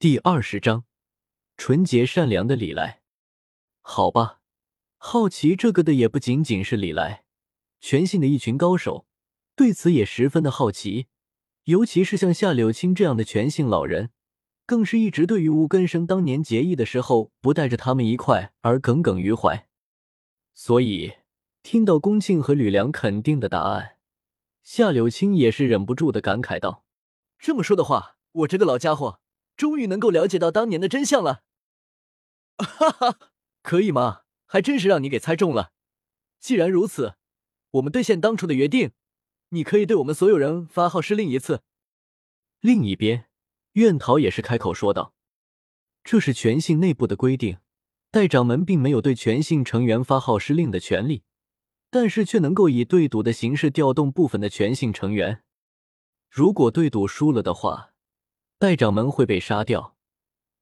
第二十章，纯洁善良的李来。好吧，好奇这个的也不仅仅是李来，全信的一群高手对此也十分的好奇。尤其是像夏柳青这样的全信老人，更是一直对于吴根生当年结义的时候不带着他们一块而耿耿于怀。所以听到龚庆和吕梁肯定的答案，夏柳青也是忍不住的感慨道：“这么说的话，我这个老家伙。”终于能够了解到当年的真相了，哈哈，可以吗？还真是让你给猜中了。既然如此，我们兑现当初的约定，你可以对我们所有人发号施令一次。另一边，苑桃也是开口说道：“这是全信内部的规定，代掌门并没有对全信成员发号施令的权利，但是却能够以对赌的形式调动部分的全信成员。如果对赌输了的话。”代掌门会被杀掉，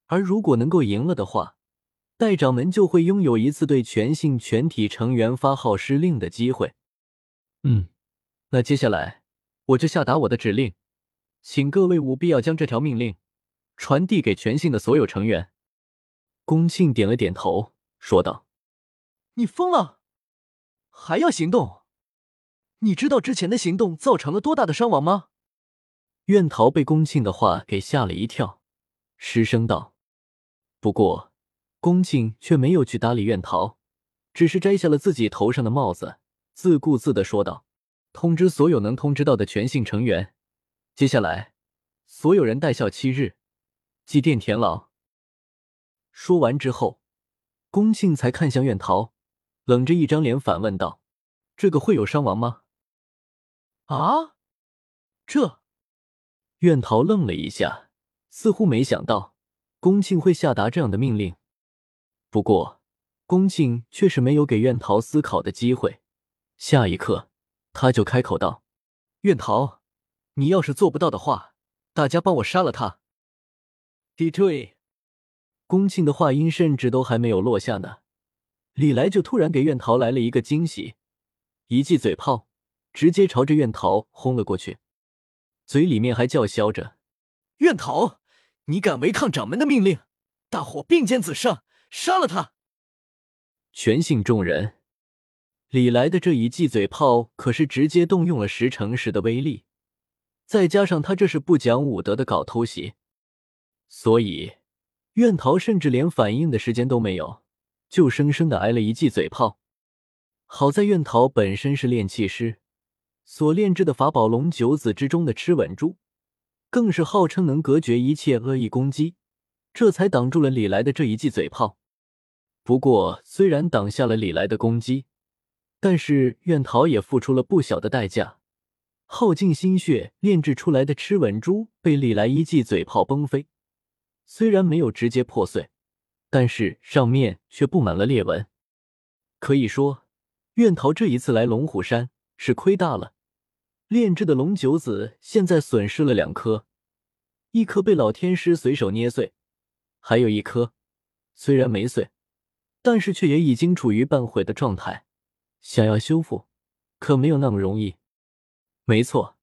而如果能够赢了的话，代掌门就会拥有一次对全信全体成员发号施令的机会。嗯，那接下来我就下达我的指令，请各位务必要将这条命令传递给全信的所有成员。龚庆点了点头，说道：“你疯了，还要行动？你知道之前的行动造成了多大的伤亡吗？”苑桃被龚庆的话给吓了一跳，失声道：“不过，龚庆却没有去搭理苑桃，只是摘下了自己头上的帽子，自顾自的说道：‘通知所有能通知到的全姓成员，接下来，所有人带孝七日，祭奠田老。’说完之后，龚庆才看向苑桃，冷着一张脸反问道：‘这个会有伤亡吗？’啊，这。”苑桃愣了一下，似乎没想到宫庆会下达这样的命令。不过，宫庆却是没有给苑桃思考的机会。下一刻，他就开口道：“苑桃，你要是做不到的话，大家帮我杀了他。”敌退。宫庆的话音甚至都还没有落下呢，李来就突然给苑桃来了一个惊喜，一记嘴炮，直接朝着苑桃轰了过去。嘴里面还叫嚣着：“苑桃，你敢违抗掌门的命令，大伙并肩子上，杀了他！”全姓众人，李来的这一记嘴炮可是直接动用了十成十的威力，再加上他这是不讲武德的搞偷袭，所以苑桃甚至连反应的时间都没有，就生生的挨了一记嘴炮。好在苑桃本身是炼气师。所炼制的法宝龙九子之中的螭吻珠，更是号称能隔绝一切恶意攻击，这才挡住了李来的这一记嘴炮。不过，虽然挡下了李来的攻击，但是苑桃也付出了不小的代价，耗尽心血炼制出来的螭吻珠被李来一记嘴炮崩飞。虽然没有直接破碎，但是上面却布满了裂纹。可以说，苑桃这一次来龙虎山是亏大了。炼制的龙九子现在损失了两颗，一颗被老天师随手捏碎，还有一颗虽然没碎，但是却也已经处于半毁的状态。想要修复，可没有那么容易。没错，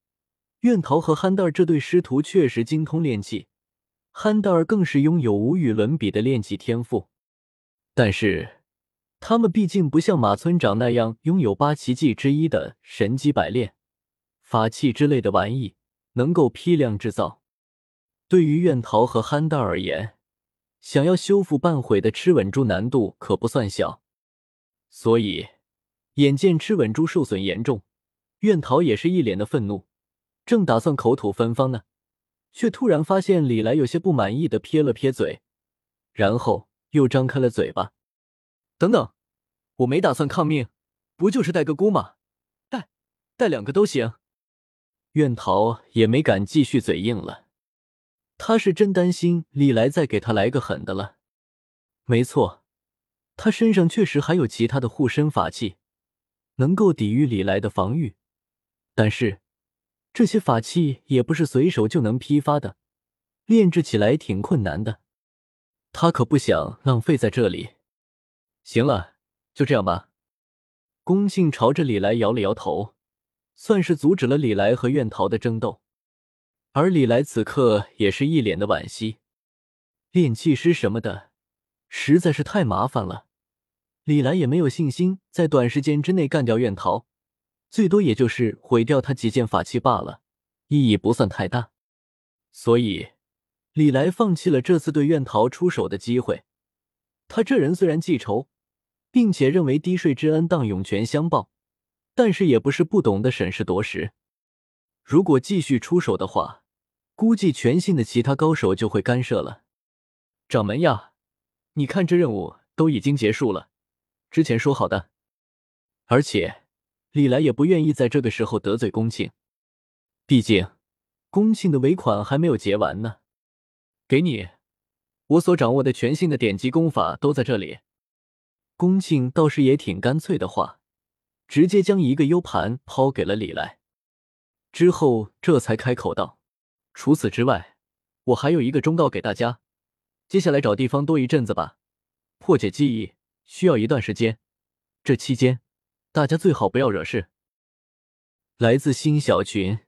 苑桃和憨蛋儿这对师徒确实精通炼器，憨蛋儿更是拥有无与伦比的炼器天赋。但是，他们毕竟不像马村长那样拥有八奇迹之一的神机百炼。法器之类的玩意能够批量制造，对于苑桃和憨蛋而言，想要修复半毁的吃稳珠难度可不算小。所以，眼见吃稳珠受损严重，苑桃也是一脸的愤怒，正打算口吐芬芳呢，却突然发现李来有些不满意的撇了撇嘴，然后又张开了嘴巴。等等，我没打算抗命，不就是带个姑吗？带，带两个都行。苑桃也没敢继续嘴硬了，他是真担心李来再给他来个狠的了。没错，他身上确实还有其他的护身法器，能够抵御李来的防御，但是这些法器也不是随手就能批发的，炼制起来挺困难的。他可不想浪费在这里。行了，就这样吧。龚信朝着李来摇了摇头。算是阻止了李来和苑桃的争斗，而李来此刻也是一脸的惋惜。炼气师什么的，实在是太麻烦了。李来也没有信心在短时间之内干掉苑桃，最多也就是毁掉他几件法器罢了，意义不算太大。所以，李来放弃了这次对苑桃出手的机会。他这人虽然记仇，并且认为滴水之恩当涌泉相报，但是也不是不懂得审时度势。如果继续出手的话，估计全信的其他高手就会干涉了。掌门呀，你看这任务都已经结束了。之前说好的，而且李来也不愿意在这个时候得罪宫庆，毕竟宫庆的尾款还没有结完呢。给你，我所掌握的全新的典籍功法都在这里。宫庆倒是也挺干脆的话，直接将一个 U 盘抛给了李来，之后这才开口道：“除此之外，我还有一个忠告给大家，接下来找地方多一阵子吧，破解记忆。”需要一段时间，这期间大家最好不要惹事。来自新小群。